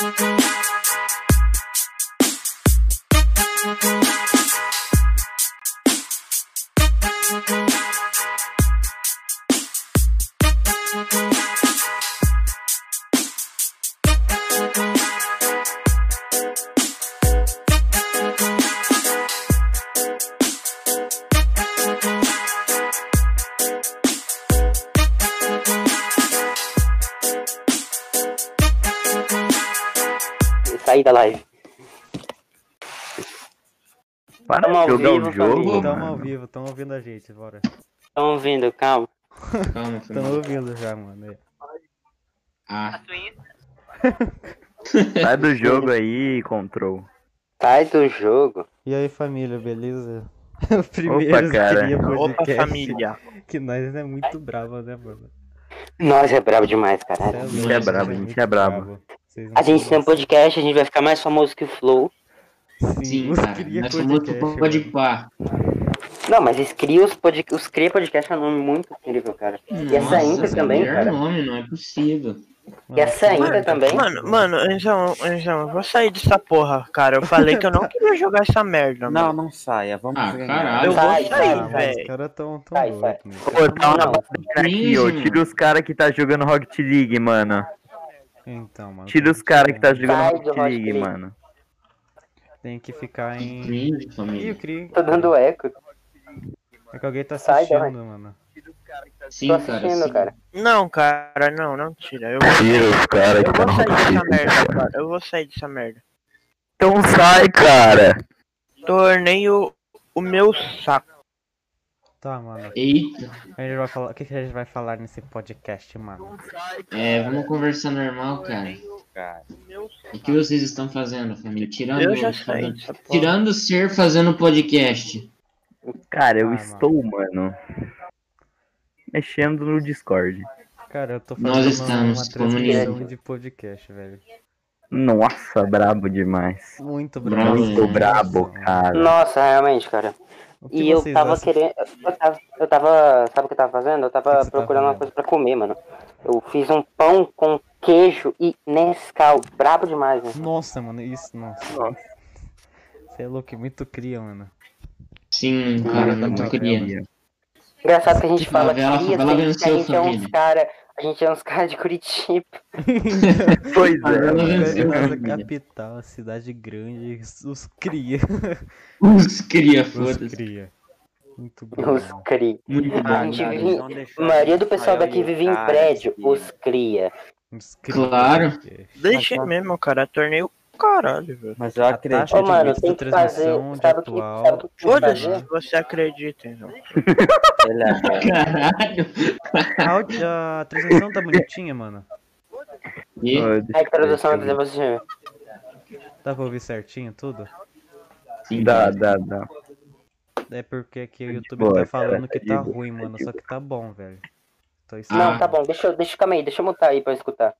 Thank you. Saí da live. Para Tamo ao jogar vivo, o jogo. Tamo ao vivo, tamo ouvindo a gente, bora. Estão ouvindo, calma. Calma, família. ouvindo já, mano. Ah, Sai do jogo aí, control. Sai do jogo. E aí, família, beleza? O primeiro Opa, cara. Opa, família. que nós é muito bravo, né, mano? Nós é brabo demais, gente é nós brabo, a gente é brabo. A gente tem um podcast, a gente vai ficar mais famoso que o Flow. sim, os cara. pode mano. pá. Não, mas os Cria, os, pod... os Cria Podcast é um nome muito incrível, cara. E essa Nossa, Inter esse é o também, melhor cara. nome, não é possível. E essa Nossa, Inter também. Mano, mano, Anjão, Anjão, eu vou sair dessa porra, cara. Eu falei que eu não queria jogar essa merda, Não, mano. não saia. Vamos Ah, ganhar. caralho. Eu vou Sai, sair, mas os velho. caras tão, tão Sai, mano. Pô, tá uma aqui, ó. Tira os caras que tá jogando Rocket League, mano. Então, mano. Tira os caras que tá jogando Sai do Rocket League, mano. Tem que ficar Que em. cringe, Ih, o. Cri. Tô dando eco. É que alguém tá Sai, assistindo, vai. mano. Sim, Tô cara. assistindo, sim. cara. Não, cara, não, não tira. Eu, Tira os caras eu vou sair dessa merda, cara. Eu vou sair dessa merda. Então sai, cara. Torneio o meu saco. Tá, mano. Eita, A gente vai falar... O que, que a gente vai falar nesse podcast, mano? é, vamos conversar normal, cara. Cara. O que vocês estão fazendo, família? Tirando, Eu já dessa porra. tirando ser fazendo podcast. Cara, eu Ah, estou, mano. Mexendo no Discord. Cara, eu tô Nós fazendo estamos uma transmissão de podcast, velho. Nossa, brabo demais. Muito bravo. Muito brabo, cara. Nossa, realmente, cara. Que E eu tava acham? querendo. Eu tava, eu tava. Sabe o que eu tava fazendo? Eu que tava que tava procurando uma fazendo? coisa pra comer, mano. Eu fiz um pão com queijo e Nescau. Brabo demais, né? Nossa, mano, isso, nossa. Você é louco, muito cria, mano. Sim, cara, não Favela. queria. Engraçado que a gente Que fala cria, favela que a venceu, gente é uns cara. A gente é uns caras de Curitiba. Pois é, Casa família. capital, cidade grande, os cria. Os cria, Os foda-se. cria. Muito bom. Os cria. Muito A bom. gente cara, vive A maioria do a pessoal daqui vive em prédio. Os cria. Os cria. Claro. Deixa mesmo, cara. Torneio caralho, velho. Mas eu A acredito. Ô, de mano, vídeo tem que fazer. transmissão de Sabe o que, atual. sabe o que tem que Foda-se se você acredita, então. Ele é- Caralho. A, a transmissão tá bonitinha, mano. E? Introdução aqui. de você. Dá pra ouvir certinho tudo? Sim, Dá, dá, dá. É porque aqui o YouTube Boa, tá falando cara, que tá digo, ruim, mano. Só que tá bom, velho. Tô. Não, tá bom, deixa eu. Deixa, calma aí, deixa eu mutar aí pra eu escutar.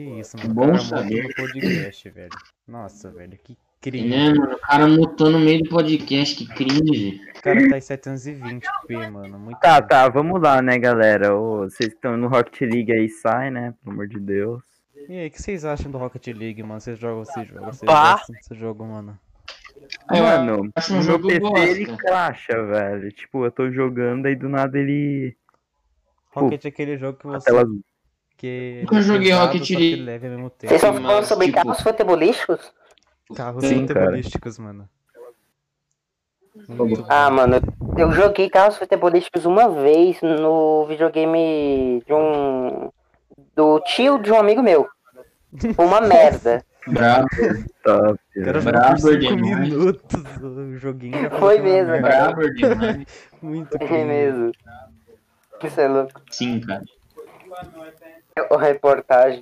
Que isso, mano. Bom o cara saber. no podcast, velho. Nossa, velho. Que cria. Né, mano? O cara mutou no meio do podcast, que cringe. O cara tá em 720p, mano. Muito Tá, tá, vamos lá, né, galera? Ô, vocês que estão no Rocket League aí, sai, né? Pelo amor de Deus. E aí, o que vocês acham do Rocket League, mano? Vocês jogam esse jogo? Vocês gostam desse jogo, mano? Eu Mano, acho o um meu jogo PC bosta. ele cracha, velho. Tipo, eu tô jogando aí do nada ele. Rocket é aquele jogo que você. tela Que Nunca joguei Rocket só League. leve ao mesmo tempo. Vocês estão Mas, falando sobre tipo- carros futebolísticos? Carros Sim, futebolísticos, mano. Muito Ah, bom. mano, eu joguei carros futebolísticos uma vez no videogame de um. do tio de um amigo meu. Foi uma merda. Brabo, top. O cara Brabo 5 demais. minutos o joguinho. Foi é mesmo, cara. brabo demais. Muito cringe. mesmo. Isso é louco. Sim, cara. O reportagem.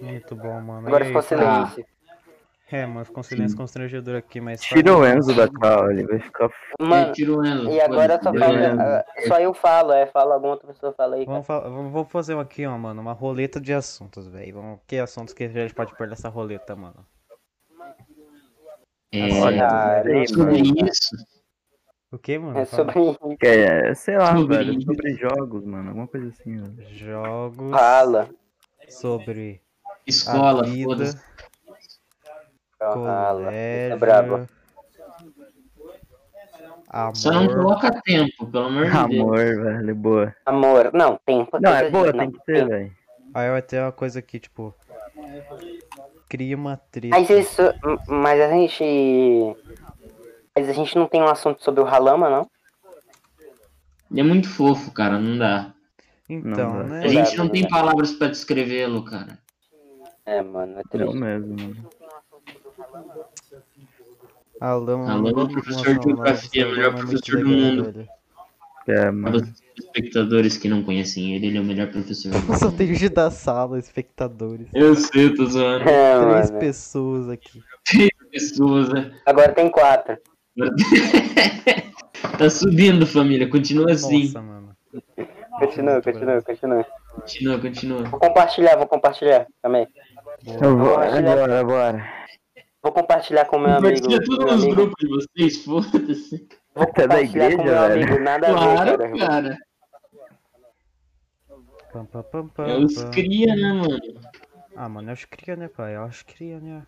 Muito bom, mano. Agora ficou silêncio. É, mano, ficou um silêncio constrangedor aqui, mas. Tira o Enzo da call, ele vai ficar. Mano, Eu tiro o Enzo, e agora só, fala, ah, só eu falo, é, fala alguma outra pessoa fala aí. Vamos, fa- vamos vamos fazer aqui, ó, mano, uma roleta de assuntos, velho. Vamos... Que assuntos que a gente pode pôr nessa roleta, mano? É, Olha, sobre mano. isso, O que, mano? É sobre é, sei lá, Sobre velho, sobre jogos, mano. Alguma coisa assim, velho. Jogos Fala. sobre Escola, foda-se. Colégio, É brabo. Só não amor. coloca tempo, pelo amor de Deus. Amor, velho, boa. Amor. Não, tempo. Não, é boa, de- tem que ter, velho. Aí vai ter uma coisa aqui, tipo. Cria uma treta. Mas isso. Mas a gente. Mas a gente não tem um assunto sobre o Ralama, não? Ele é muito fofo, cara, não dá. Então, Não, né? A gente não tem palavras pra descrevê-lo, cara. É, mano, é triste. mesmo, mano. A lama. Alô, mano, professor de geografia, melhor é muito professor do mundo. É, mano. vocês, espectadores que não conhecem ele, ele é o melhor professor. do Eu mundo. só tenho gente da sala, espectadores. Eu sei, tô zoando. É, Três mano. pessoas aqui. Pessoas, né? Agora tem quatro. Tá subindo, família. Continua assim. Nossa, mano. Continua, continua, continua. Continua, continua. Vou compartilhar, vou compartilhar também. Eu vou, né? agora, bora. Vou compartilhar com meu amigo. Compartilha tudo meu nos amigo. grupos de vocês, foda-se. Vou Até da compartilhar com igreja, meu velho. amigo. Nada a ver, Claro, cara. cara. Pam, pam, pam, pam, É os cria, né, mano? Ah, mano, é os cria, né, pai? É os cria, né?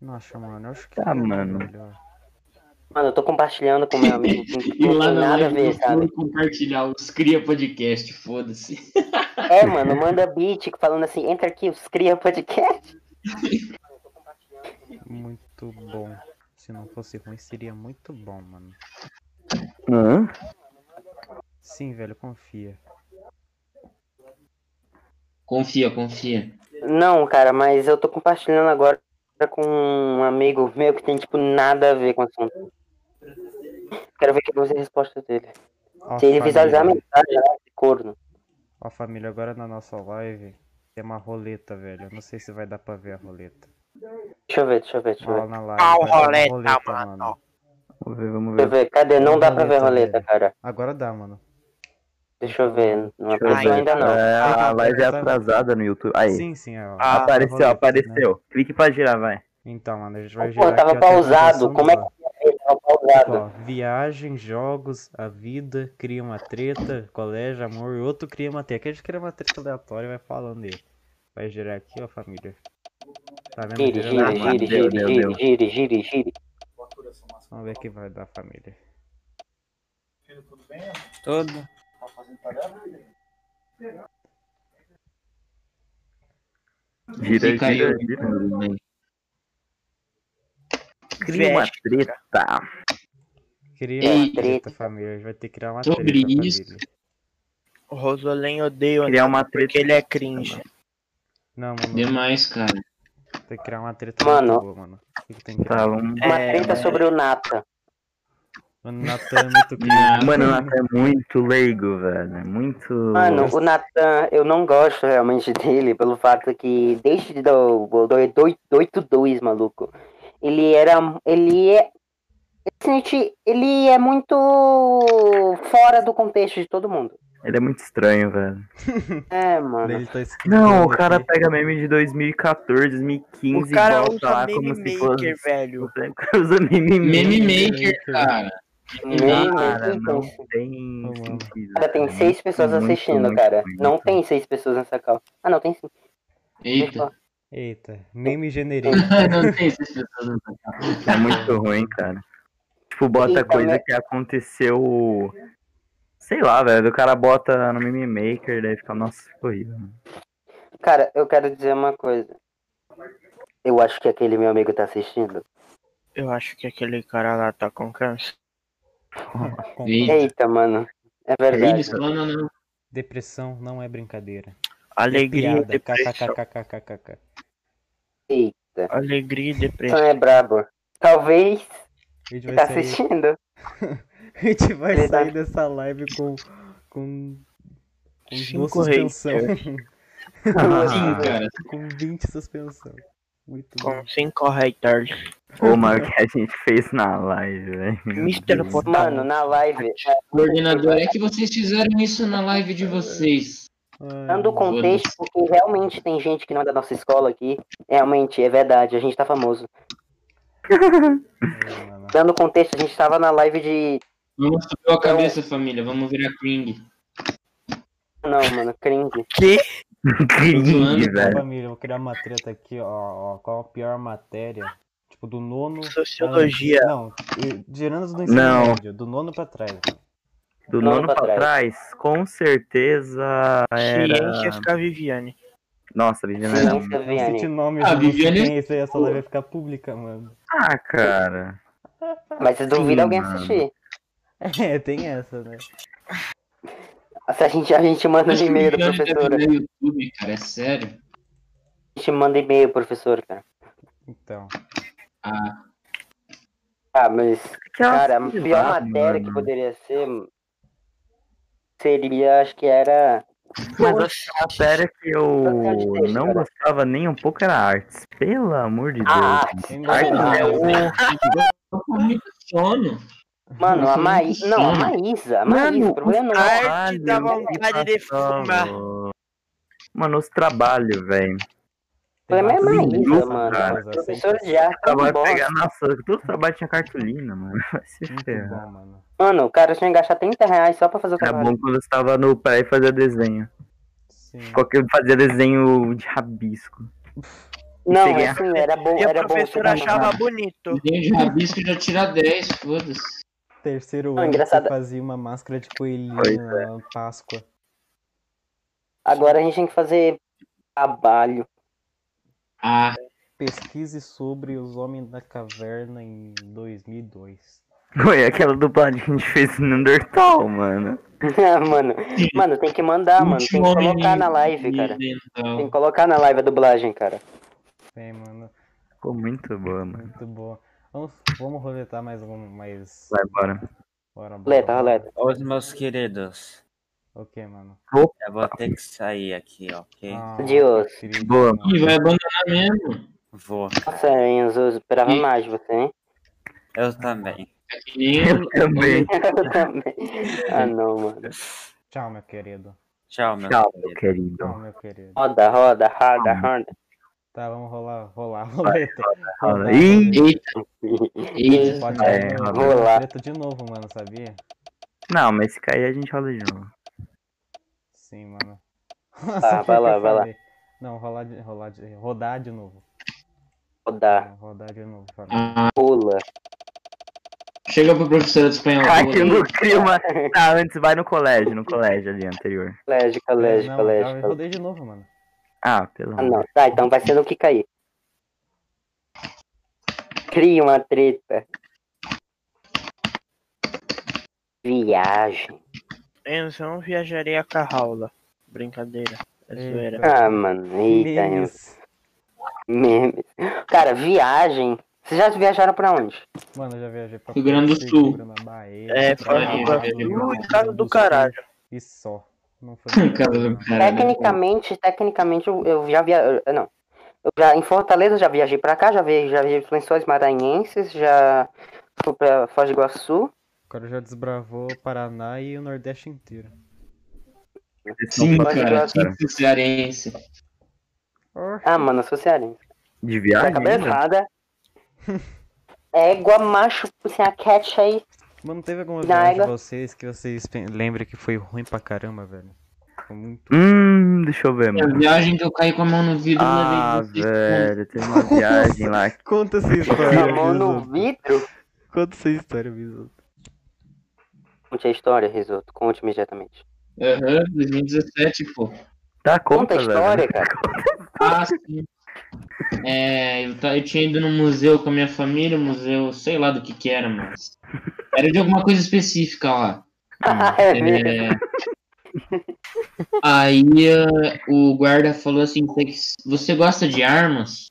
Nossa, mano, é os Tá, cria. né, mano. velho? Mano, eu tô compartilhando com meu amigo. E Não lá tem na nada a live ver, sabe? Compartilhar os cria podcast, foda-se. É, mano, manda beat falando assim, entra aqui, os cria podcast. Muito bom. Se não fosse ruim, seria muito bom, mano. Hã? Sim, velho, confia. Confia, confia. Não, cara, mas eu tô compartilhando agora com um amigo meu que tem, tipo, nada a ver com o assunto. Quero ver que vai ser a resposta dele. Ó, Se ele visualizar a família, mensagem, né, de corno. ó, família, agora na nossa live tem uma roleta, velho. Eu não sei se vai dar pra ver a roleta. Deixa eu ver, deixa eu ver, deixa eu Ó, ver. lá na live. Ah, uma roleta, mano. Vamos ver, vamos Deixa eu ver. ver, cadê? Não dá pra ver a Roleta, roleta, velho. cara. Agora dá, mano. Deixa eu ver. Não apareceu ver. ainda não. É, a Ah, live é tá. atrasada no YouTube. Aí, Sim, sim, ó. Ah, a apareceu, roleta, né? apareceu. Clique pra girar, vai. Então, mano, a gente vai Pô, girar tava aqui até a pausado. Como é ó. que tava? Ó, viagem, jogos, a vida, cria uma treta, colégio, amor, e outro cria uma treta. Aqui a gente cria uma treta aleatória e vai falando dele. Vai girar aqui, ó, família. Tá vendo? Gire, Gira gire, gire, gire, gire, gire, gire, gire. Vamos ver o que vai dar, família. Tudo. Gira, Fica aí, gira, ó. gira. Tudo bem. Cria uma treta. Cria Ei, uma treta, família. A gente vai ter que criar uma Sobre treta, isso. família. O Rosolém odeia o Criar uma treta. porque ele é cringe. Não, mano, Demais, cara. tem que criar uma treta Mano. muito boa, mano. O que, que tem que criar? Tá, vamos. Uma É, treta sobre o Nata. Mano, o Natan é muito cringe. Ah, Mano, o Nathan é muito leigo, velho. É muito. Mano, o Natan, eu não gosto realmente dele pelo fato que desde do, do, do, do 8-2, maluco, ele era. Ele é. Gente, ele é muito fora do contexto de todo mundo. Ele é muito estranho, velho. É, mano. Ele tá Não, o cara aqui. pega meme de 2014, 2015 O cara e volta usa lá meme como se maker, fosse. velho. O cara usa meme Meme maker. Maker, cara. Nem- Cara, não pensa. tem sentido. Cara, tem seis pessoas Muito, assistindo, muito, cara. muito. Não tem seis pessoas nessa call. Ah, não, tem sim. Deixa eu Eita. Eita, meme generico. não tem essas pessoas. É muito ruim, cara. Tipo, bota Eita, coisa né? que aconteceu. Sei lá, velho. O cara bota no meme maker, daí fica, nossa, ficou horrível. Cara, eu quero dizer uma coisa. Eu acho que aquele meu amigo tá assistindo. Eu acho que aquele cara lá tá com câncer. Eita. Eita, mano. É verdade. Eles falam, não. Depressão não é brincadeira. Alegria Piada. depressão. Eita. Alegria e Então depressão. é brabo. Talvez A gente ele vai tá sair, assistindo. a gente vai Ele tá- sair dessa live com. com. com Cinco duas suspensão. Sim, cara. com 20 suspensão. Muito bom. Com cinco haters. Ô, mano, o que a gente fez na live, velho. Mano, na live, Coordenador, é que vocês fizeram isso na live de vocês. Dando o contexto, porque realmente tem gente que não é da nossa escola aqui. Realmente, é verdade, a gente tá famoso. Dando contexto, a gente tava na live de Vamos subir a cabeça, família. Vamos virar cringe. Não, mano, cringe. Que? Cringe, Ô, velho. família, vou criar uma treta aqui, ó, ó. Qual a pior matéria? Tipo, do nono. Sociologia. Não, tirando os do ensino Não. médio, do nono pra trás. Do Nono nono pra trás. trás, com certeza era. Ciência fica Viviane. Nossa, Viviane era um... Cite Vianney. nome Ah, de Viviane- ciência e essa live vai ficar pública, mano. Ah, cara. Mas se duvida Sim, alguém mano. assistir. É, tem essa, né? Se a gente, a gente manda um e-mail da Viviane professora. YouTube, cara. É sério. A gente manda e-mail, professor, cara. Então. Ah, Ah, mas, Aquela cara, a pior matéria que poderia ser seria, acho que era. Mas a matéria que eu não gostava nem um pouco era artes. Pelo amor de Deus. Ah, Artes é tô com muito sono. Mano, a Maísa. Não, a. Maísa. A Mano, Maísa, o problema não é. Arte dá vontade de fumar. Mano, os trabalhos, velho. O problema é Maísa, mano. cara. Professora de arte é Trabalho bosta. pegar, nossa, todo trabalho tinha cartolina, mano. Vai se ferrar. bom, mano. Mano, o cara tinha que gastar 30 reais só pra fazer o Era trabalho. bom quando eu estava no pé e fazia desenho. Sim. Qualquer fazia desenho de rabisco. Não, Cheguei a- assim, era bom. E a Era bom professora você achava bonito. Desenho de rabisco já tira 10, foda-se. Terceiro ano engraçado- você fazia uma máscara de coelhinho na Páscoa. Agora a gente tem que fazer trabalho. Ah, Pesquise sobre os homens da caverna em 2002. Foi aquela dublagem que a gente fez no Neandertal, mano. mano, mano, tem que mandar, mano. Tem que colocar na live, cara. Tem que colocar na live a dublagem, cara. Bem, mano, Ficou muito boa, mano. muito boa. Vamos, vamos roletar mais um, mais... Vai embora. Bora, bora, Roleta, bora. roleta. Os meus queridos, O que, mano? eu vou ter que sair aqui, ok? Ah, Deus. querido, Boa. Ih, vai abandonar mesmo. Vou. Nossa, Enzo, eu esperava E- mais de você, hein? Eu também. Eu também. Eu também. Ah, não, mano. Tchau, meu querido. Tchau, meu Tchau, meu querido. Tchau, querido. meu querido. Roda, roda, roda, roda. Tá, vamos rolar, rolar, roleta. Eita, eita. Pode É, rola. Rolar. de novo, mano, sabia? Não, mas se cair a gente rola de novo. Sim, mano. Tá, vai lá, vai lá. Não, rolar de, rolar de, rodar de novo. Rodar, Não, rodar de novo. Ah, pula. chega pro professor de espanhol. Caiu no clima. Ah, antes vai no colégio, no colégio ali anterior. Colégio, colégio, não, colégio. já colégio. rodei de novo, mano. Ah, pelo Ah, amor. não. Tá, então vai ser no que cair. Cria uma treta. Viagem. Enzo, eu não viajaria com a Raula. Brincadeira. É zoeira. Ah, mano. Eita, Enzo. Memes. Cara, viagem. Vocês já viajaram pra onde? Mano, eu já viajei pra Rio Grande do Sul. Bahia. É, pra Rio e casa do Sul caralho. E só. Não foi caralho. Tecnicamente, tecnicamente, eu, eu já viajei. Não. Eu já, em Fortaleza já viajei pra cá, já viajei, já viajei para Lençóis Maranhenses, já fui pra Foz do Iguaçu. O cara já desbravou o Paraná e o Nordeste inteiro. Sim, cara. cearense. Ah, mano, eu sou cearense. De viagem? cabeça ainda? errada. Égua, macho, sem a cat aí. Mano, teve alguma Na viagem de água. vocês que vocês lembram que foi ruim pra caramba, velho? Foi muito. Hum, deixa eu ver, A mano. viagem que eu caí com a mão no vidro Ah, velho, tem uma viagem lá. Conta essa Com a história, mão no vidro. Conta essa história, Risoto. Conte a história, Risoto. Conte imediatamente. Aham, 2017, pô. Dá Conta conta, a história, velho. cara. Ah, sim. É, eu, eu tinha ido no museu com a minha família, museu, sei lá do que que era, mas. Era de alguma coisa específica lá. é mesmo. É... Aí eh, o guarda falou assim: "Você- Você gosta de armas?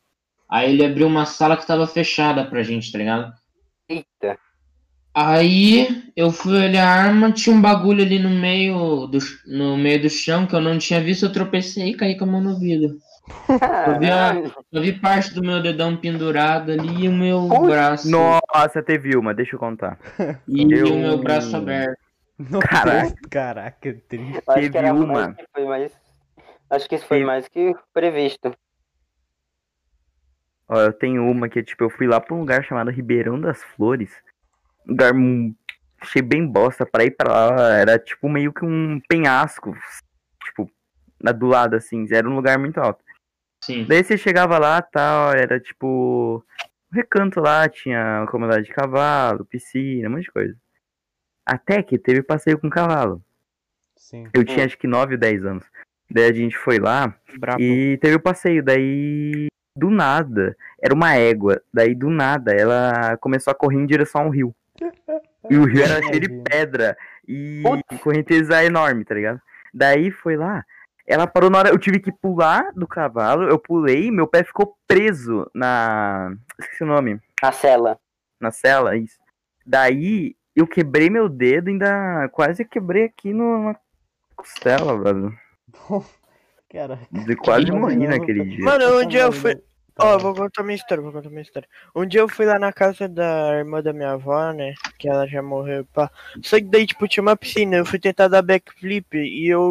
Aí ele abriu uma sala que tava fechada pra gente, tá ligado? Eita. Aí eu fui olhar a arma, tinha um bagulho ali no meio do, no meio do chão que eu não tinha visto, eu tropecei e caí com a mão no vidro. Eu vi, a- eu vi parte do meu dedão pendurado ali e o meu Putz, braço. Nossa, teve uma, deixa eu contar. E Eu- o meu braço aberto. Caraca, Caraca, triste. Teve que era uma. mais que foi mais. Acho que isso foi mais que previsto. Ó, eu tenho uma que, tipo, eu fui lá pra um lugar chamado Ribeirão das Flores. Um lugar achei bem bosta. Pra ir pra lá era tipo meio que um penhasco. Tipo, na- do lado assim. Era um lugar muito alto. Sim. Daí você chegava lá tal, era tipo. Um recanto lá, tinha comunidade de cavalo, piscina, um monte de coisa. Até que teve passeio com cavalo. Sim. Eu tinha acho que 9 ou 10 anos. Daí a gente foi lá Brabo. e teve o passeio. Daí, do nada, era uma égua. Daí, do nada, ela começou a correr em direção ao rio. E o rio era cheio de pedra e correnteza enorme, tá ligado? Daí foi lá. Ela parou na hora. Eu tive que pular do cavalo. Eu pulei, meu pé ficou preso na. Esqueci o nome. A cela. Na cela, isso. Daí eu quebrei meu dedo, ainda quase quebrei aqui no, na costela, velho. Caraca. Eu quase morri naquele dia. Mano, um dia eu fui. Ó, Tá. vou contar minha história, vou contar minha história. Um dia eu fui lá na casa da irmã da minha avó, né? Que ela já morreu, pá. Só que daí, tipo, tinha uma piscina. Eu fui tentar dar backflip e eu,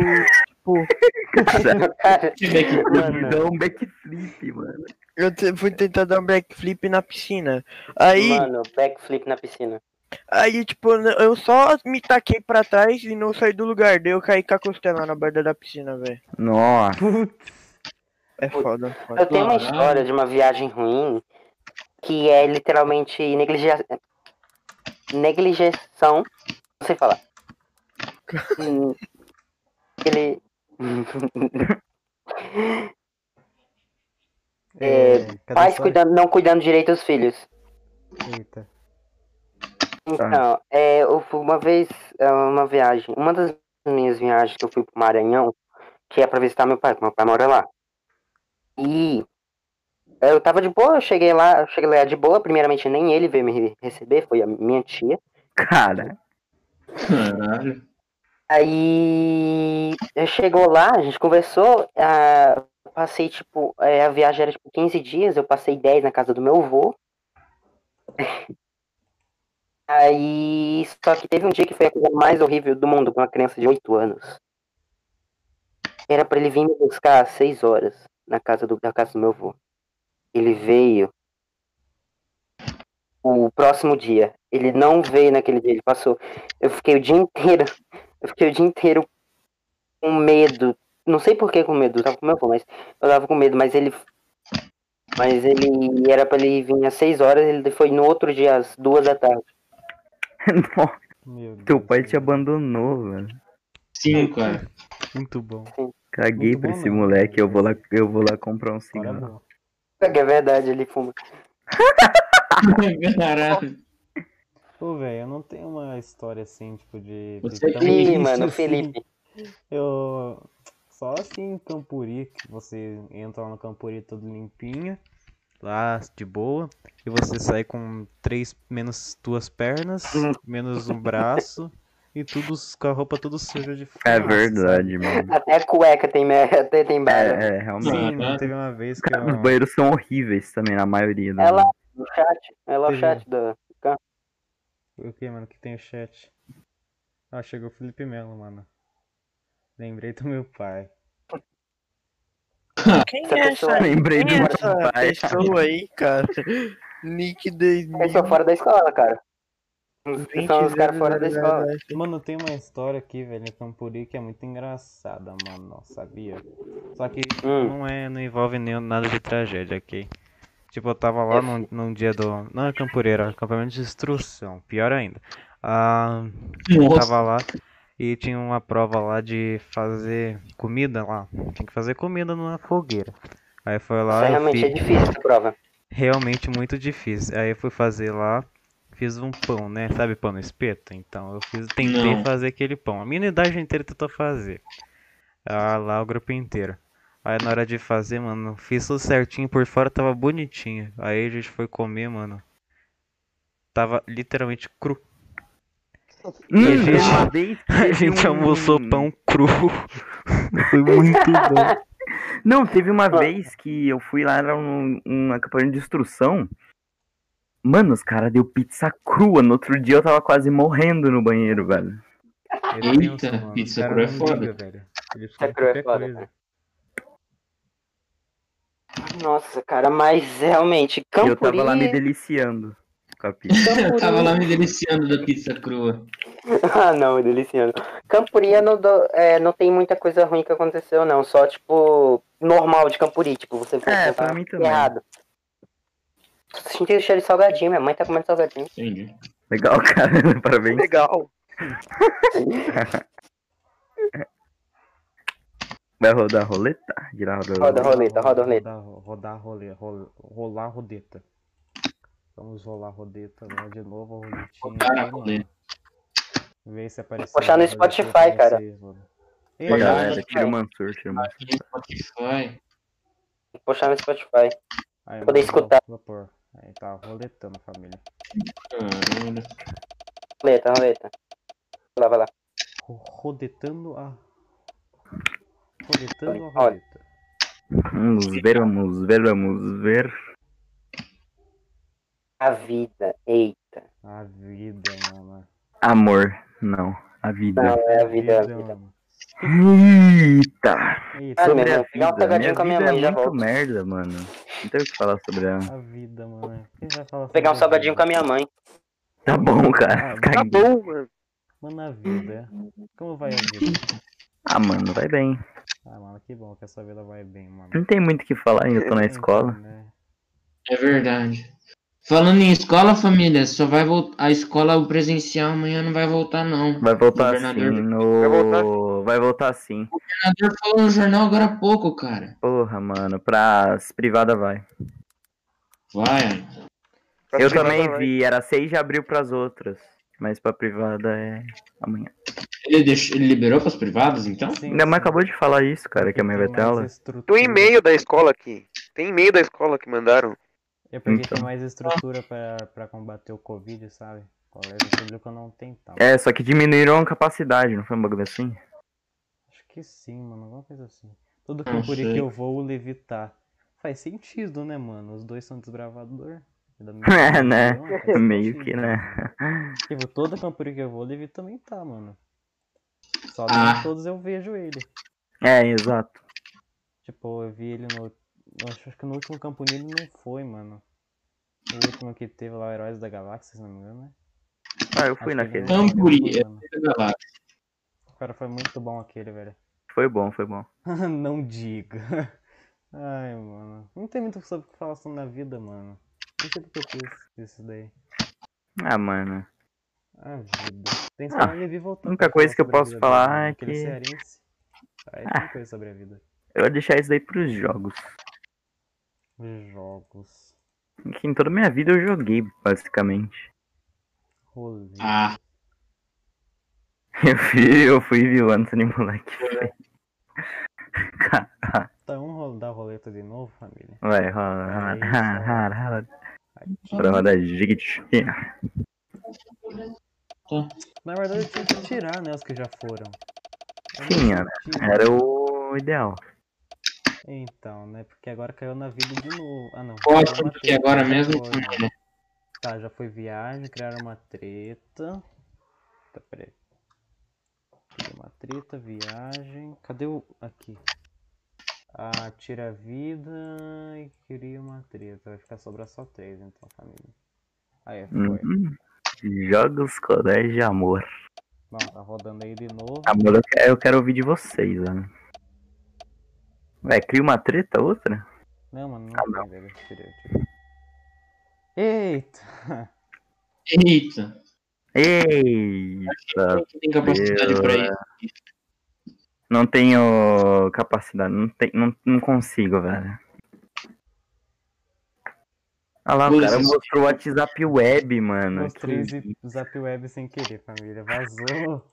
tipo, Cara, Mano, dá um backflip, mano. eu te- fui tentar dar um backflip na piscina. Aí, mano, backflip na piscina. aí, tipo, eu só me taquei pra trás e não saí do lugar. Daí eu caí com a costela na borda da piscina, velho. Nossa. É foda, foda. Eu tenho uma história de uma viagem ruim que é literalmente negligencia... negligeção. Não sei falar. Ele. É, cadê Pais cuidando, não cuidando direito dos filhos. Eita. Então, é, eu fui uma vez, é, uma viagem, uma das minhas viagens que eu fui pro Maranhão, que é pra visitar meu pai, porque meu pai mora lá. E eu tava de boa, eu cheguei lá, eu cheguei lá de boa, primeiramente nem ele veio me receber, foi a minha tia. Cara. Caralho. Aí eu chegou lá, a gente conversou, passei tipo, é, a viagem era tipo 15 dias, eu passei 10 na casa do meu avô. Aí, só que teve um dia que foi a coisa mais horrível do mundo com uma criança de 8 anos. Era pra ele vir me buscar às 6 horas na casa do, da casa do meu avô. Ele veio o próximo dia. Ele não veio naquele dia, ele passou. Eu fiquei o dia inteiro eu fiquei o dia inteiro com medo. Não sei por que com medo, eu tava com meu avô, mas eu tava com medo, mas ele. Mas ele era pra ele vir às 6 horas, ele foi no outro dia às 2 da tarde. Nossa, Meu Deus. teu pai te abandonou, velho. Sim, cara. Muito bom. Caguei Muito pra bom, esse moleque, eu vou lá, eu vou lá comprar um é cigarro. É é verdade, ele fuma. Caralho. Pô, velho, eu não tenho uma história assim, tipo, de. de Você Ih, triste mano, assim. Felipe. Eu. Só assim em Campuri, que você entra lá no Campuri todo limpinho, lá de boa, e você sai com três menos duas pernas, menos um braço, e tudo com a roupa tudo suja de É fumaça, verdade, mano. Até a cueca tem, mer- até tem. É, é, realmente. Sim, mano, teve uma vez que Cara, os eu. banheiros são horríveis também, na maioria. né? Ela, no chat, ela é o chat do. O que, mano, que tem o chat? Ah, chegou o Felipe Melo, mano. Lembrei do meu pai. Quem Essa é pessoa- essa, Lembrei quem do é meu essa pai. pessoa aí, cara? Nick 2000. Eles são fora da escola, cara. Os- São os caras fora da escola. Mano, tem uma história aqui, velho, em Campuri que é muito engraçada, mano, sabia? Só que Hum. não é, não envolve nenhum, nada de tragédia, ok? Tipo, eu tava lá É. num, num dia do. Não é Campuri, era acampamento de instrução, pior ainda. Ah, eu Nossa. tava lá e tinha uma prova lá de fazer comida lá. Tinha que fazer comida numa fogueira. Aí foi Isso lá, eu realmente é fiz difícil essa prova. realmente muito difícil. Aí eu fui fazer lá, fiz um pão, né? Sabe pão no espeto? Então eu fiz, tentei Não. fazer aquele pão. A minha unidade inteira tentou fazer. Ah, lá o grupo inteiro. Aí na hora de fazer, mano, fiz tudo certinho, por fora tava bonitinho. Aí a gente foi comer, mano. Tava literalmente cru. Hum, E a gente- A gente um- almoçou pão cru. Foi muito bom. Não, teve uma vez que eu fui lá, era um, um acampamento de instrução. Mano, os caras deu pizza crua. No outro dia eu tava quase morrendo no banheiro, velho. Eita, pizza crua é foda. velho. Pizza crua é foda, coisa. Nossa, cara, mas realmente, E eu Campuri... tava lá me deliciando. com a pizza. Eu tava lá me deliciando da pizza crua. ah, não, é deliciando. Campuri eu não, dou- é, não tem muita coisa ruim que aconteceu, não. Só, tipo, normal de Campuri. Tipo, você É, tá pra mim também. errado. Tô sentindo cheiro de salgadinho. Minha mãe tá comendo salgadinho. Entendi. Legal, cara. Parabéns. Legal. Vai rodar a roleta? Girar a roleta. Roda a roleta, roda a roleta. Rodar, rodar rolê, rol- rolar a rodeta. Vamos rolar a rodeta lá de novo, a roletinha. Rodar a roleta. Vê se apareceu. Postar no uma roleta Spotify, cara. Ei, galera, tira o Mansur, tira o Mansur. No. Vou postar no Spotify. Aí, poder escutar. Vou, vou pôr. Aí tá roletando, família. Caramba. Roleta, roleta. Vai lá, vai lá. Ro- Rodetando a. Rodetando a roleta. Vamos ver, vamos ver, vamos ver. A vida. Eita. A vida, mano. Amor, não. A vida. Não, é a vida. É a vida. mano. Eita! Eita, Ah, Sobre meu, a vida. Minha com a minha vida é muito merda, mano. Não tem o que falar sobre ela. a vida, mano. Quem vai falar Vou pegar um sobre a salgadinho com a minha mãe. Tá bom, cara. Ah, Tá bom, mano. Mano, a vida. Como vai a vida? Ah, mano, vai bem. Ah, mano, que bom que essa vida vai bem, mano. Não tem muito o que falar, ainda tô na escola. né? É verdade. Falando em escola, família, só vai voltar. A escola presencial amanhã não vai voltar, não. Vai voltar sim. No... Vai voltar Vai voltar sim. O governador falou no jornal agora há pouco, cara. Porra, mano. Pras privadas vai. Vai. Pra Eu também vai. vi, era 6 de abril pras outras. Mas pra privada é amanhã. Ele, deixou, ele liberou pras privadas, então? Sim, Ainda mais acabou de falar isso, cara, que amanhã vai ter aula. Tem um e-mail da escola aqui. Tem e-mail da escola que mandaram. É porque Então. tem mais estrutura pra, pra combater o Covid, sabe? Colégio público não tem tal. É, só que diminuíram a capacidade, não foi um bagulho assim? Acho que sim, mano. Alguma coisa assim. Todo Não campuri que eu vou, o Levi tá. Faz sentido, né, mano? Os dois são desbravador. É, né? faz Meio sentido. que, né? Tipo, todo campuri que eu vou, o Levi também tá, mano. Só Ah. todos eu vejo ele. É, exato. Tipo, eu vi ele no. Acho acho que no último Campuni ele não foi, mano. O último que teve lá, o Heróis da Galáxia, se não me engano, né? Ah, eu fui Acho que ele naquele. galáxia. Cara, foi muito bom aquele, velho. Foi bom, foi bom. não diga. Ai, mano. Não tem muito sobre o que falar sobre na vida, mano. Não sei porque eu fiz isso daí. Ah, mano. A vida. Tem que Ah, voltar. a única coisa que eu posso falar é. Aquele que- cearense. Aí Ah. tem coisa sobre a vida. Eu vou deixar isso daí pros jogos. Jogos. Que em toda a minha vida eu joguei, basicamente. Rolê. Ah, Eu fui, eu fui e vi o Anthony moleque. Então vamos dar roleta de novo, família. Vai, rola, rola, É rola, Pra rodar gigante. Na verdade eu tinha que tirar, né, os que já foram. Tinha, né? Era o ideal. Então, né, porque agora caiu na vida de novo. Ah não. uma porque treta, agora mesmo. foi. Tá, já foi viagem, criaram uma treta. Tá, peraí. Uma treta, viagem. Cadê o. Aqui. Ah, tira a vida e cria uma treta. Vai ficar sobrar só três então, família. Aí, foi. Uhum. Jogos Colégio de Amor. Bom, tá rodando aí de novo. Amor, eu quero, eu quero ouvir de vocês, mano. Vai, cria uma treta, outra? Não, mano, não Ah, não. velho. Tirei, tirei. Eita! Eita. Eita, Quem tem capacidade pra isso? não tenho capacidade, não, tem, não, não consigo, velho. Olha lá, o cara mostrou o WhatsApp web, mano. Mostrei Que o Zap Web sem querer, família. Vazou.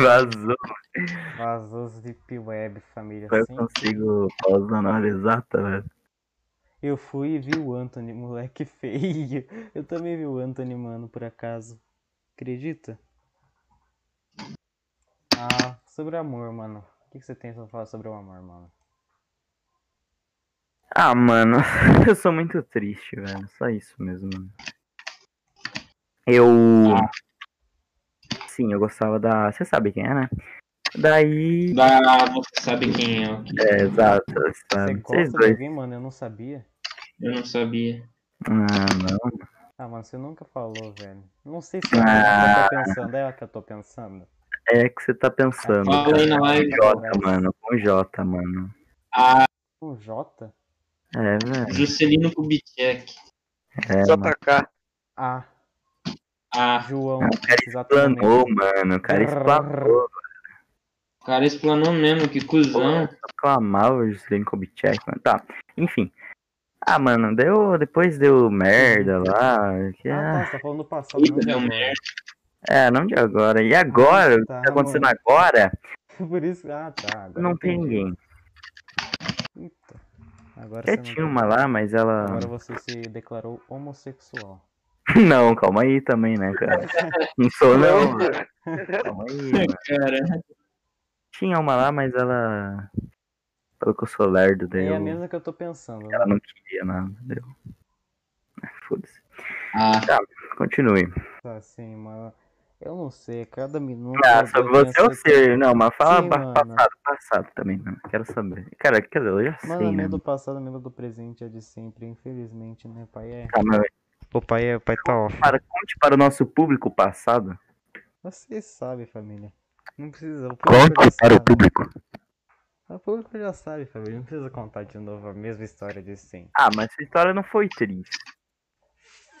Vazou. Vazou o Zip Web, família. Eu sem consigo pausar na hora exata, velho. Eu fui e vi o Anthony, moleque feio. Eu também vi o Anthony, mano, por acaso. Acredita? Ah, sobre o amor, mano. O que, que você tem pra falar sobre o amor, mano? Ah, mano, eu sou muito triste, velho. Só isso mesmo. mano. Eu. Sim, eu gostava da. Você sabe quem é, né? Daí. Da, você sabe quem é? É, exato, Você sabe? gosta Vocês de alguém, mano? Eu não sabia. Eu não sabia. Ah, não. Ah, mano, você nunca falou, velho. Não sei se é o que eu tô pensando, é o que eu tô pensando. É que você tá pensando. Fala aí na live. J, mano. Com J, mano. Ah, Com J? É, velho. Juscelino Kubitschek. É. JK. Ah, Ah, João. O cara exatamente. explanou, mano. O cara explanou. o cara explanou mesmo, que cuzão. Eu clamava o Juscelino Kubitschek, mano. Tá, enfim. Ah, mano, deu, depois deu merda lá. Que, Ah, tá, ah, você tá falando do passado. Não deu merda. é, não de agora. E agora, o que tá, tá acontecendo mano. agora, Por isso. Ah, tá. agora não tem entendi. ninguém. Eita. Agora Até tinha uma lá, mas ela. Agora você se declarou homossexual. Não, calma aí também, né, cara? Não sou, não. mano. Calma aí, mano. Cara, Tinha uma lá, mas ela. Pelo que eu sou lerdo, daí É a mesma que eu tô pensando. né? ela não queria nada, deu. Foda-se. ah, Continue. Tá assim, mano. Eu não sei, cada minuto. Ah, sobre você eu sei. Não, mas fala Sim, mano. passado, passado também, mano. Quero saber. Cara, quer dizer, eu já Mano, sei, né? medo do passado, medo do presente é de sempre, infelizmente, né? Pai é. Tá, mas O pai é. O pai tá off. para, conte para o nosso público passado. Você sabe, família. Não precisa. O Conte para o sabe. público. O público já sabe, família. Não precisa contar de novo a mesma história de sempre. Ah, mas essa história não foi triste.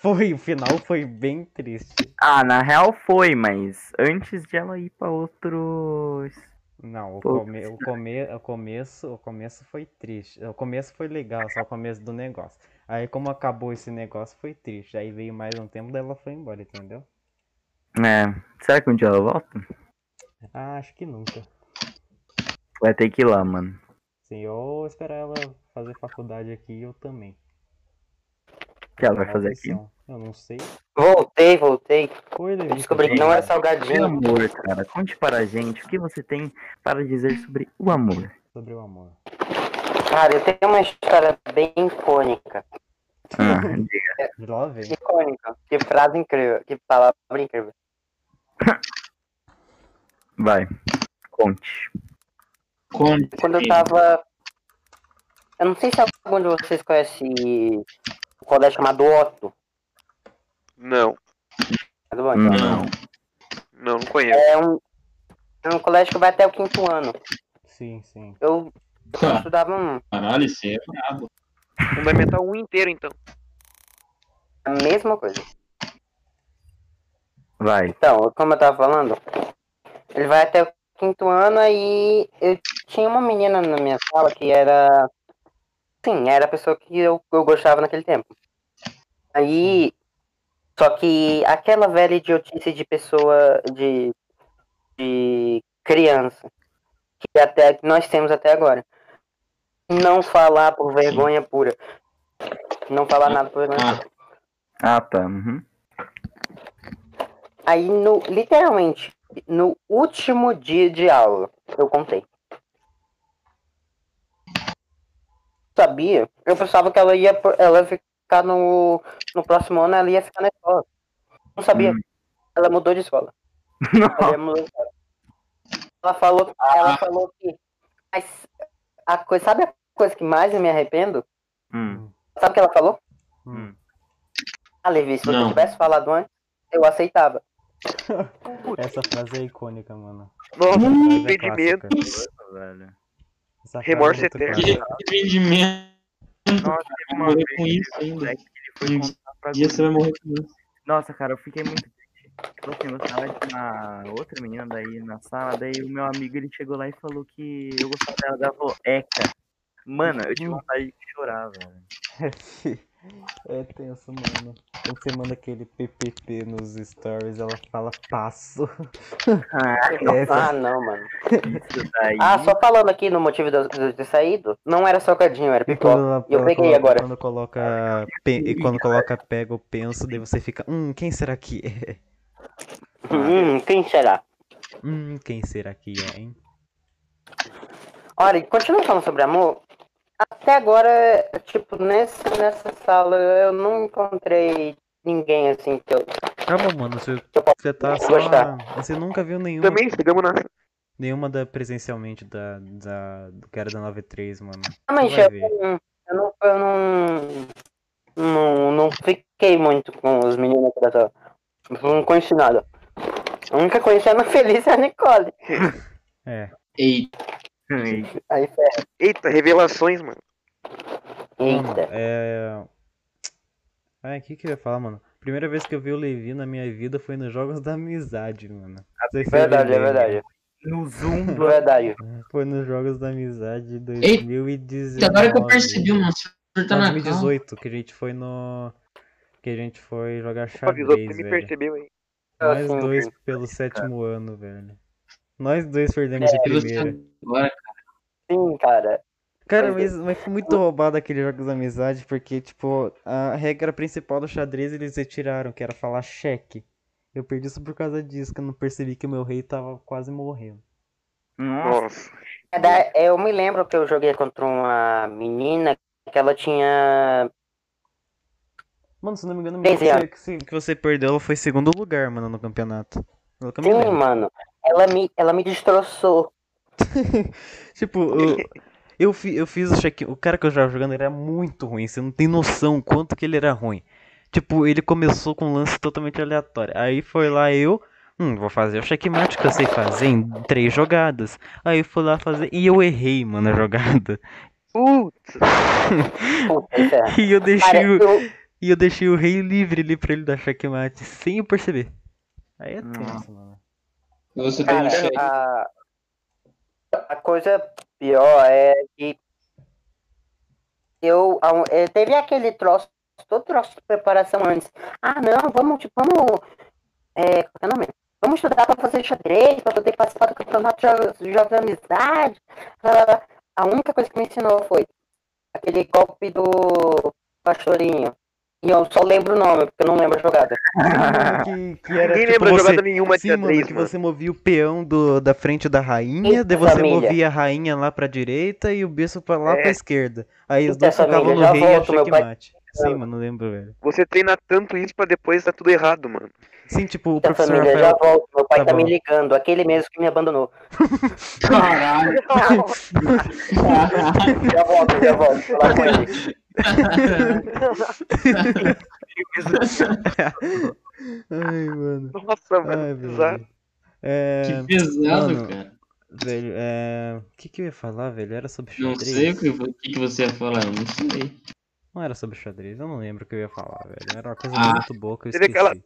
Foi, o final foi bem triste. Ah, na real foi, mas antes de ela ir pra outros. Não, o, come, o, come, o começo, o começo foi triste. O começo foi legal, só o começo do negócio. Aí como acabou esse negócio foi triste. Aí veio mais um tempo, daí ela foi embora, entendeu? É. Será que um dia ela volta? Ah, acho que nunca. Vai ter que ir lá, mano. Sim, ou esperar ela fazer faculdade aqui, eu também. O que ela vai fazer aqui? Eu não sei. Voltei, voltei. Oi, Levi. Descobri que não era Meu salgadinho. amor, cara, conte para a gente o que você tem para dizer sobre o amor. Sobre o amor. Cara, eu tenho uma história bem icônica. Ah, vem. Icônica. Que frase incrível. Que palavra incrível. vai, conte. conte. Quando eu tava. Eu não sei se algum de vocês conhece o colégio chamado Otto. Não, Tá bom, então. Não. não, não conheço. É um, é um colégio que vai até o quinto ano. Sim, sim. Eu, eu estudava um, Caralho, isso é brabo. Fundamental 1 inteiro, então. a mesma coisa. Vai. Então, como eu tava falando, ele vai até o quinto ano aí eu tinha uma menina na minha sala que era. Sim, era a pessoa que eu, eu gostava naquele tempo. Aí. Só que aquela velha idiotice de pessoa. de. de criança. Que até que nós temos até agora. Não falar por vergonha pura. Não falar nada por vergonha pura. Ah, Ah, tá. Uhum. Aí, no, literalmente, no último dia de aula, eu contei. Sabia? Eu pensava que ela ia, ela ia ficar no, no próximo ano, ela ia ficar na escola. Não sabia. Hum. Ela mudou de escola. Ela ia mudar de escola. Ela falou, ela falou que. Mas a coisa, sabe a coisa que mais eu me arrependo? Hum. Sabe o que ela falou? Hum. Ah, Levi, se você Não. tivesse falado antes, eu aceitava. Essa frase é icônica, mano. Nossa, é arrependimento. frase Remorso é eterno. que arrependimento. Nossa, uma Morrer com isso ainda. Um dia você vai morrer com isso. Nossa, cara, eu fiquei muito. Tipo assim, eu tava de uma outra menina daí na sala, daí o meu amigo ele chegou lá e falou que eu gostava dela, ela falou, cara. Mano, eu tive vontade de chorar, velho. É tenso, mano. Quando você manda aquele PPP nos stories, ela fala passo. Essa, Ah, não, mano. Isso daí. Ah, só falando aqui no motivo de eu de ter saído, não era salgadinho, era E quando pipoca. E eu ela peguei coloca, agora. Quando coloca, pe- e quando coloca pega ou penso, daí você fica, hum, quem será que é? Hum, quem será? Hum, quem será que é, hein? Olha, e continuando falando sobre amor, até agora, tipo, nesse, nessa sala eu não encontrei ninguém assim que eu. Calma, mano, você, você tá só. gostar. Você nunca viu nenhuma, Também chegamos na. nenhuma da, presencialmente da, da, do cara da 93, mano. Realmente, vai eu, eu não. Eu não. Não, não fiquei muito com os meninos da sala. Não conheci nada. A única conhecendo feliz é a Nicole. É. Ei, Aí ferra. Eita, revelações, mano. Eita. é. Ai, o que que eu ia falar, mano? Primeira vez que eu vi o Levi na minha vida foi nos Jogos da Amizade, mano. Sei se Verdade, é verdade. No Zoom do Verdade. Foi nos Jogos da Amizade de Ei, 2019. agora que eu percebi, mano, você tá Não, na calma. 2018, que a gente foi no. Que a gente foi jogar Opa, xadrez, você me percebeu aí. Nós Assim, dois pelo sétimo ano, velho. Nós dois perdemos de E você primeira. agora, Sim, cara. Cara, mas, mas foi muito roubado aquele Jogos da Amizade, porque, tipo, a regra principal do xadrez eles retiraram, que era falar cheque. Eu perdi isso por causa disso, que eu não percebi que o meu rei tava quase morrendo. Nossa. É Eu me lembro que eu joguei contra uma menina que ela tinha. Mano, se não me engano, que você, que você perdeu, ela foi segundo lugar, mano, no campeonato. Sim, lembro. mano. Ela me, ela me destroçou. Tipo, eu, eu, fi- eu fiz o check. O cara que eu já jogando era muito ruim. Você não tem noção quanto que ele era ruim. Tipo, ele começou com um lance totalmente aleatório. Aí foi lá eu. Hum, vou fazer o checkmate que eu sei fazer em três jogadas. Aí eu fui lá fazer. E eu errei, mano, a jogada. Putz. É. E eu deixei o, e eu deixei o rei livre ali pra ele dar checkmate sem eu perceber. Aí é tenso, mano. você tá cara, chat. a, a coisa pior é que eu, é, teve aquele troço, todo troço de preparação antes. Ah, não, vamos, tipo, vamos, é, qual é o nome? Vamos estudar para fazer xadrez, para poder participar do campeonato de jogos, de amizade. A única coisa que me ensinou foi aquele golpe do pastorinho. E eu só lembro o nome, porque eu não lembro a jogada. que, que era Ninguém tipo lembra você... jogada nenhuma de Sim, mano, que mano. você movia o peão do, da frente da rainha, daí Eita, você família. movia a rainha lá pra direita e o bispo pra lá É. pra esquerda. Aí os dois ficavam no rei e a pai- checkmate. Sim, mano, não lembro, velho. Você treina tanto isso pra depois dar tudo errado, mano. Sim, tipo, o professor família, já Rafael... volto. Meu pai Tá tá, me ligando, aquele mesmo que me abandonou. Caralho. Já volto, já volto. Falar com ele. Ai, mano. Nossa, Ai, mano. Bizarro. velho. É... Que pesado, Mano, cara. Velho, é... O que que eu ia falar, velho? Era sobre Não xadrez? sei o que, o que que você ia falar, eu não sei. Não era sobre xadrez, eu não lembro o que eu ia falar, velho. Era uma coisa Ah. muito boa que eu Teve esqueci. aquela-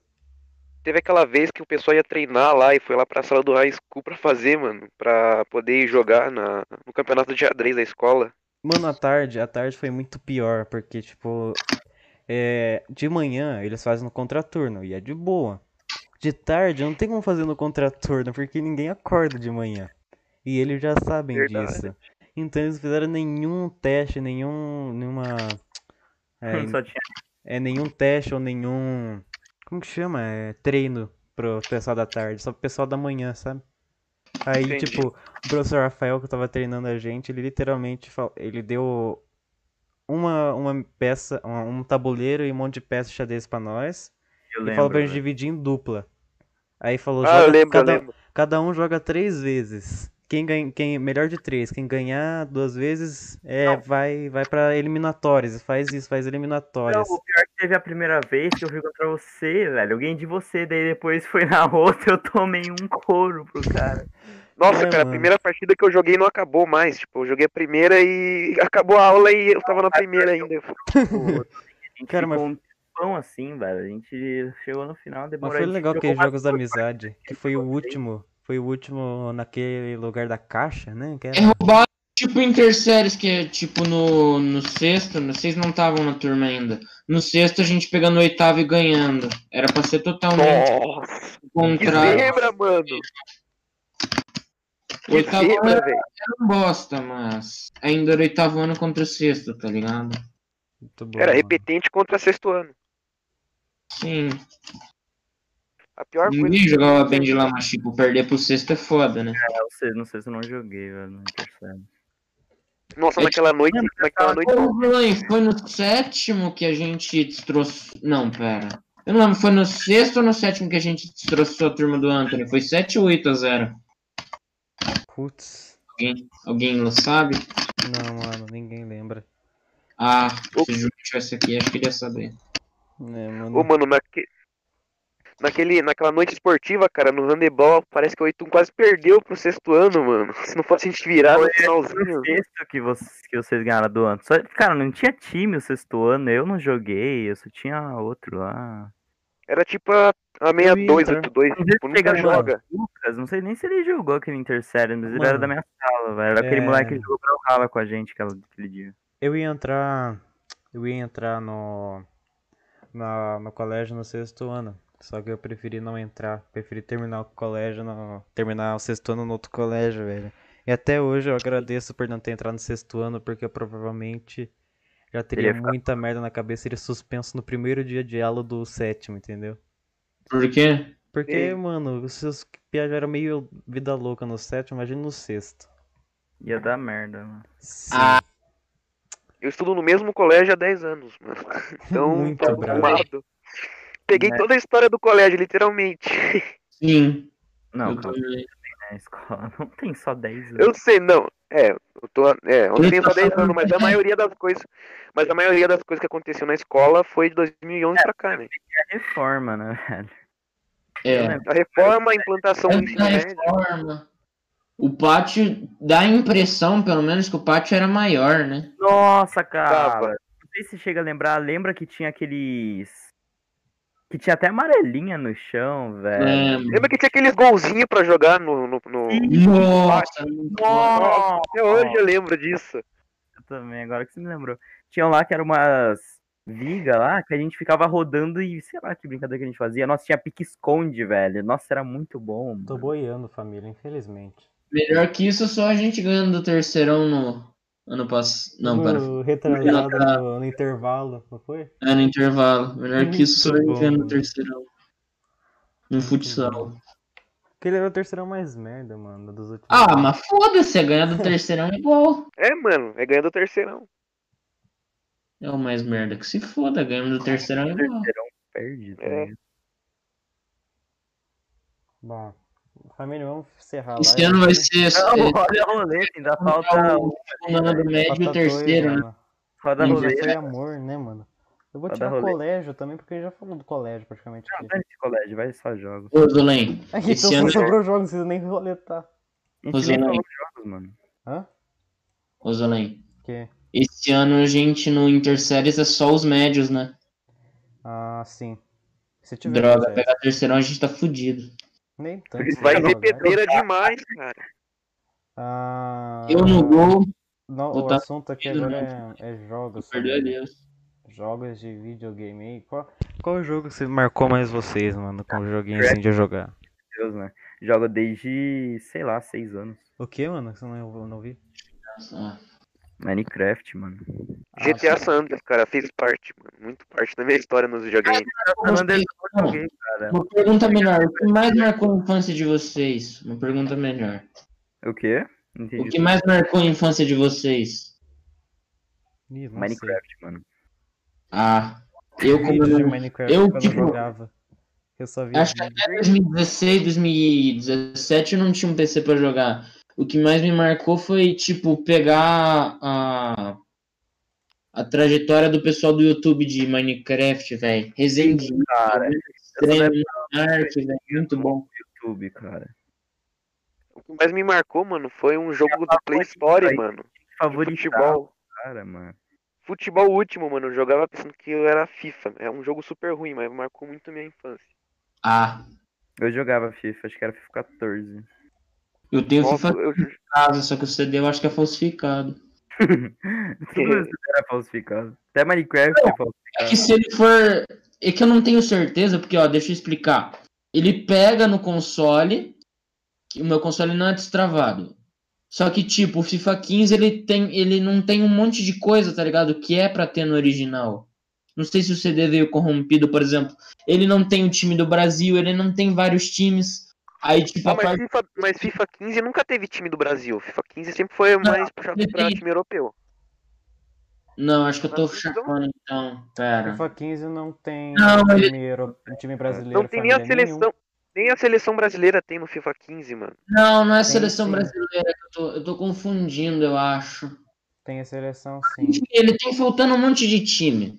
Teve aquela vez que o pessoal ia treinar lá e foi lá pra sala do high school pra fazer, mano. Pra poder ir jogar na, no campeonato de xadrez da escola. Mano, à tarde, à tarde foi muito pior, porque, tipo, é, de manhã eles fazem no contraturno e é de boa. De tarde não tem como fazer no contraturno, porque ninguém acorda de manhã. E eles já sabem Verdade. disso. Então eles fizeram nenhum teste, nenhum, nenhuma, é, é nenhum teste ou nenhum, como que chama? É, treino pro pessoal da tarde, só pro pessoal da manhã, sabe? Aí, Entendi. tipo, o professor Rafael que tava treinando a gente, ele literalmente fal- ele deu uma, uma peça, um, um tabuleiro e um monte de peças de xadrez pra nós. eu e falou pra lembro. gente dividir em dupla. Aí falou, Ah, eu lembro, eu cada, lembro. cada um joga três vezes. Quem ganha, quem melhor de três, quem ganhar duas vezes é vai vai para eliminatórias, faz isso, faz Não, eliminatórias. o pior é que teve a primeira vez que eu fui contra você, velho. Ganhei de você, daí depois foi na outra eu tomei um couro pro cara. Nossa, É, cara, a mano. primeira partida que eu joguei não acabou mais. Tipo, eu joguei a primeira e acabou a aula e eu tava na primeira ainda. A gente Cara, mas- ficou um tempão assim, velho. A gente chegou no final, Mas demorou. foi a gente legal aqueles mais jogos da amizade, que foi o último, foi o último naquele lugar da caixa, né? Que É era... roubado tipo interséries, que é tipo no, no sexto, no- vocês não estavam na turma ainda. No sexto a gente pegando o oitavo e ganhando. Era pra ser totalmente Nossa, o que contrário. zebra, mano. O oitavo ano zebra, velho. era um bosta, mas ainda era oitavo ano contra o sexto, tá ligado? Muito bom, Era mano. repetente contra sexto ano. Sim. A pior coisa. Ninguém jogava bem de lá, mas tipo, perder pro sexto é foda, né? Eu sei, não sei se eu não joguei, velho. Não percebe. Nossa, É naquela noite, naquela noite. Ô, Bruno, foi no sétimo que a gente destroçou. Não, pera. Eu não lembro, foi no sexto ou no sétimo que a gente destroçou a turma do Anthony? Foi 7 ou 8 a 0? Putz, Alguém, alguém sabe? não, mano, ninguém lembra. Ah, se o Júlio tivesse aqui, acho que ele ia saber. É, mano. Ô, mano, naque... Naquele, naquela noite esportiva, cara, no handebol, parece que o Oitum quase perdeu pro sexto ano, mano. Se não fosse a gente virar no finalzinho. O sexto que vocês, que vocês ganharam do ano. Só, cara, não tinha time o sexto ano, eu não joguei, eu só tinha outro lá. Era tipo a, a Eu ia 62, entrar. 82, Às vezes tipo, nunca joga. Lucas, não sei nem se ele jogou aquele Intersérie, mas ele Mano, era da minha sala, velho. Era aquele é- moleque que jogou pra Rala com a gente aquela- aquele dia. Eu ia entrar. Eu ia entrar no. Na, no colégio no sexto ano. Só que eu preferi não entrar. Preferi terminar o colégio no. Terminar o sexto ano no outro colégio, velho. E até hoje eu agradeço por não ter entrado no sexto ano, porque eu provavelmente já teria ficado- muita merda na cabeça e seria suspenso no primeiro dia de aula do sétimo, entendeu? Por quê? Porque, Ei. mano, os seus piados eram meio vida louca no sétimo, imagina no sexto. Ia dar merda, mano. Sim. Ah, Eu estudo no mesmo colégio há 10 anos, mano. Então, Muito tô bravo. Peguei Né? toda a história do colégio, literalmente. sim. Não, calma, né, escola não tem só 10 anos. Eu sei, não. É, eu tô. É, eu não tenho tá só 10 falando anos, mas a que- maioria das coisas. Mas a maioria das coisas que aconteceu na escola foi de 2011 pra cá, né? É reforma, né, velho? É. A reforma, a implantação do ensino reforma. O pátio dá a impressão, pelo menos, que o pátio era maior, né? Nossa, cara. Tava. Não sei se chega a lembrar. Lembra que tinha aqueles. Que tinha até amarelinha no chão, velho. Lembro. Lembra que tinha aqueles golzinhos pra jogar no. no, no- Nossa, Nossa! Até hoje eu lembro disso. Eu também, agora que você me lembrou. Tinham lá que eram umas vigas lá que a gente ficava rodando e sei lá que brincadeira que a gente fazia. Nossa, tinha pique-esconde, velho. Nossa, era muito bom. Tô mano. boiando, família, infelizmente. melhor que isso, só a gente ganhando do terceirão no ano passado. Não, para. No retrasado no, no intervalo, não foi? É no intervalo. Melhor que isso, só a Muito gente ganhando bom, do terceirão. No futsal. Porque ele era o terceirão mais merda, mano, dos últimos. Ah, anos. mas foda-se, é ganhar do terceirão é igual. É, mano, é ganhando o terceirão. É o mais merda que se foda, ganhando do terceirão é igual. Terceirão perde. tá É. Bom, família, vamos encerrar lá. Esse ano vai ser Não, é, roda roleta, ainda falta o do médio e o terceiro, né? Roda roleta. foi amor, né, mano? Eu vou tirar colégio também, porque ele já falou do colégio praticamente Não, aqui. esse colégio, vai só jogos. Ô, Zolen, Aqui, esse então ano- sobrou jogos, não precisa nem roletar. A falou de jogos, mano. Hã? ô Zolen, Que? esse ano a gente no Interséries é só os médios, né? Ah, sim. Se tiver Droga, pegar terceirão a gente tá fudido. Nem tanto. Vai ter colégio. pedreira demais, cara. Ah, Eu no gol, Não, vou o tá assunto aqui agora é, é jogos. perdeu a sabe? Deus. Jogos de videogame aí. Qual, qual jogo que você marcou mais vocês, mano, com um joguinho assim de jogar? Deus, né? Jogo desde, sei lá, seis anos. O que, mano? Que você não, eu não vi? Ah, Minecraft, mano. GTA. San Andreas, cara, fez parte, mano. Muito parte da minha história nos videogames. San Andreas eu Não, joguei, cara. Uma pergunta melhor. O que mais marcou a infância de vocês? Uma pergunta melhor. O quê? Entendi. O que mais marcou a infância de vocês? Ih, Minecraft, mano. Ah, eu como Minecraft eu, quando tipo, eu jogava. Eu só vi Acho que até 2016, 2017 eu não tinha um PC pra jogar. O que mais me marcou foi, tipo, pegar a, a trajetória do pessoal do YouTube de Minecraft, velho. Resendinho, Cara, extremo, arte, velho. Muito bom. YouTube, cara. O que mais me marcou, mano, foi um jogo do Play Store, mano. De Favorito, futebol. cara, mano. Futebol último, mano. Eu jogava pensando que eu era FIFA. É um jogo super ruim, mas marcou muito a minha infância. Ah, Eu jogava FIFA, acho que era FIFA 14. Eu tenho Nossa, FIFA eu, em casa, só que o CD eu acho que é falsificado. Tudo era falsificado. Até Minecraft é É falsificado. que se ele for. É que eu não tenho certeza, porque, ó, deixa eu explicar. Ele pega no console, o meu console não é destravado. Só que, tipo, o FIFA 15 ele, tem, ele não tem um monte de coisa, tá ligado? Que é pra ter no original. Não sei se o CD veio corrompido, por exemplo. Ele não tem o time do Brasil, ele não tem vários times. Aí, tipo, Ah, a mas, parte. FIFA, mas FIFA 15 nunca teve time do Brasil. FIFA 15 sempre foi mais puxado pra time europeu. Não, acho que eu tô Mas então- chapando então. Pera. FIFA 15 não tem Não, ele- time, euro- time brasileiro. Não tem nem a família, nenhum. seleção. Nem a seleção brasileira tem no FIFA 15, mano. Não, não é a Tem seleção sim. brasileira que eu tô, eu tô confundindo, eu acho. Tem a seleção sim. Ele tem faltando um monte de time.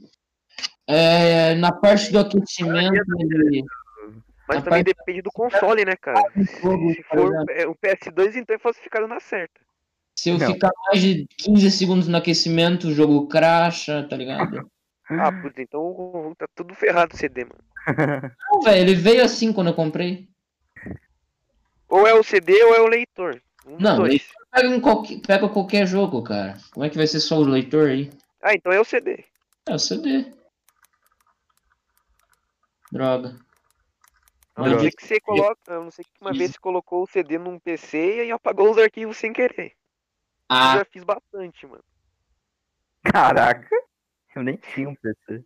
É, na parte do aquecimento, ele. Mas A também depende do console, né, cara? Se for exemplo. é, o PS2, então é falsificado na certa. Se eu Não. ficar mais de 15 segundos no aquecimento, o jogo cracha, tá ligado? Ah, putz, então tá tudo ferrado o CD, mano. Não, velho, ele veio assim quando eu comprei. Ou é o CD ou é o leitor. Um Não, dois. Pega, qualquer, pega qualquer jogo, cara. Como é que vai ser só o leitor aí? Ah, então é o CD. É o CD. Droga. A não ser que você coloca. A não ser que uma vez você colocou o CD num PC e apagou os arquivos sem querer. Eu Ah, já fiz bastante, mano. Caraca. Eu nem tinha um PC.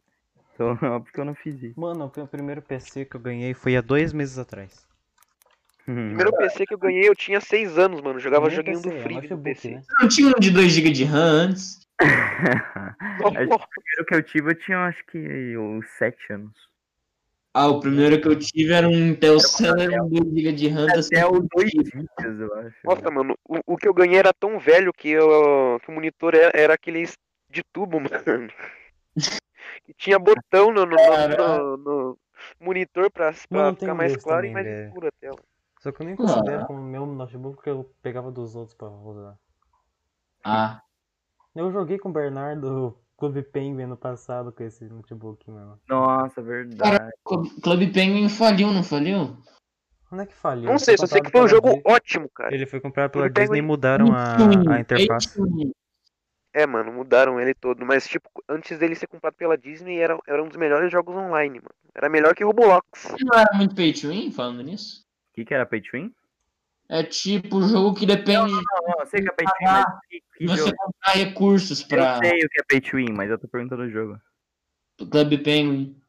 Então, óbvio que eu não fiz isso. Mano, o primeiro PC que eu ganhei foi há dois meses atrás. O primeiro PC que eu ganhei, eu tinha 6 anos, mano. Jogava joguinho do Free no PC. né? não tinha um de 2GB de RAM antes. O primeiro que eu tive, eu tinha acho que uns 7 anos. Ah, o primeiro que eu tive era um Intel Celeron 2GB de RAM. Até o 2 CPU. dias, eu acho. Nossa, mano, o, o que eu ganhei era tão velho que, eu, que o monitor era, era aqueles de tubo, mano. E tinha botão no, no, no- no- monitor pra, pra ficar um mais claro também, e mais velho. escuro a tela. Só que eu nem Ah. considero como meu notebook porque eu pegava dos outros pra usar. Ah, Eu joguei com o Bernardo Clube Penguin ano passado com esse notebook, mano. Nossa, verdade. Club Club Penguin faliu, não faliu? Onde é que falhou? Não sei, só sei que foi um jogo Dis- ótimo, cara. Ele foi comprado pela Clube Penguin- Disney e mudaram a, a interface. É, mano, mudaram ele todo. Mas, tipo, antes dele ser comprado pela Disney, era, era um dos melhores jogos online, mano. Era melhor que Roblox. Não era muito pay to win, falando nisso? O que, que era Pay to Win? É tipo jogo que depende Não, não, eu sei que é Pay to Win, mas que, que você jogo? comprar recursos pra Eu sei o que é Pay to Win, mas eu tô perguntando o jogo. Club Penguin.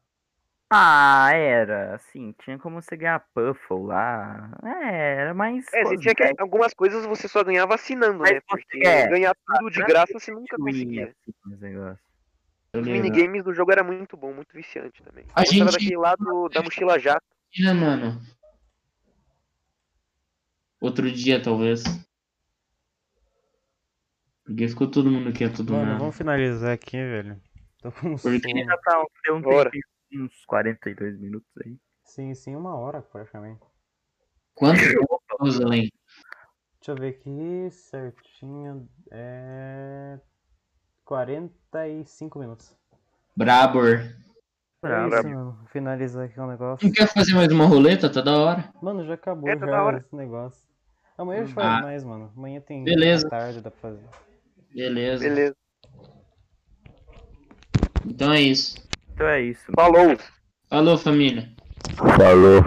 Ah, era, assim, tinha como você ganhar Puffle lá. É, era mais. É, você tinha que. cosmético, Algumas coisas você só ganhava assinando, Mas né? Porque é. ganhar tudo de Não graça você nunca conseguia. assim, esse negócio. Eu Os minigames do jogo era muito bom, muito viciante também. A Eu gente- daquele lado da mochila jato. Né, mano? Outro dia, talvez. Porque ficou todo mundo quieto do Mano, nada. vamos finalizar aqui, velho. Tô com Porque. Já tá, deu um Bora. tempinho, uns 42 minutos aí. Sim, sim, uma hora praticamente. Quanto tempo usa além? Deixa eu ver aqui certinho. É. 45 minutos. Brabor. É Brabo. isso, mano. Finalizar aqui o negócio. Não quer fazer mais uma roleta? Tá da hora. Mano, já acabou É, tá da já hora. esse negócio. Amanhã a gente faz Ah. mais, mano. Amanhã tem Beleza. tarde, dá pra fazer. Beleza. Beleza. Então é isso. Então é isso. Falou! Falou, família. Falou.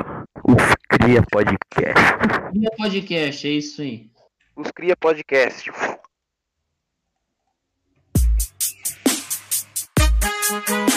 Os Cria Podcast. Minha podcast, é isso aí. Os Cria Podcast. Thank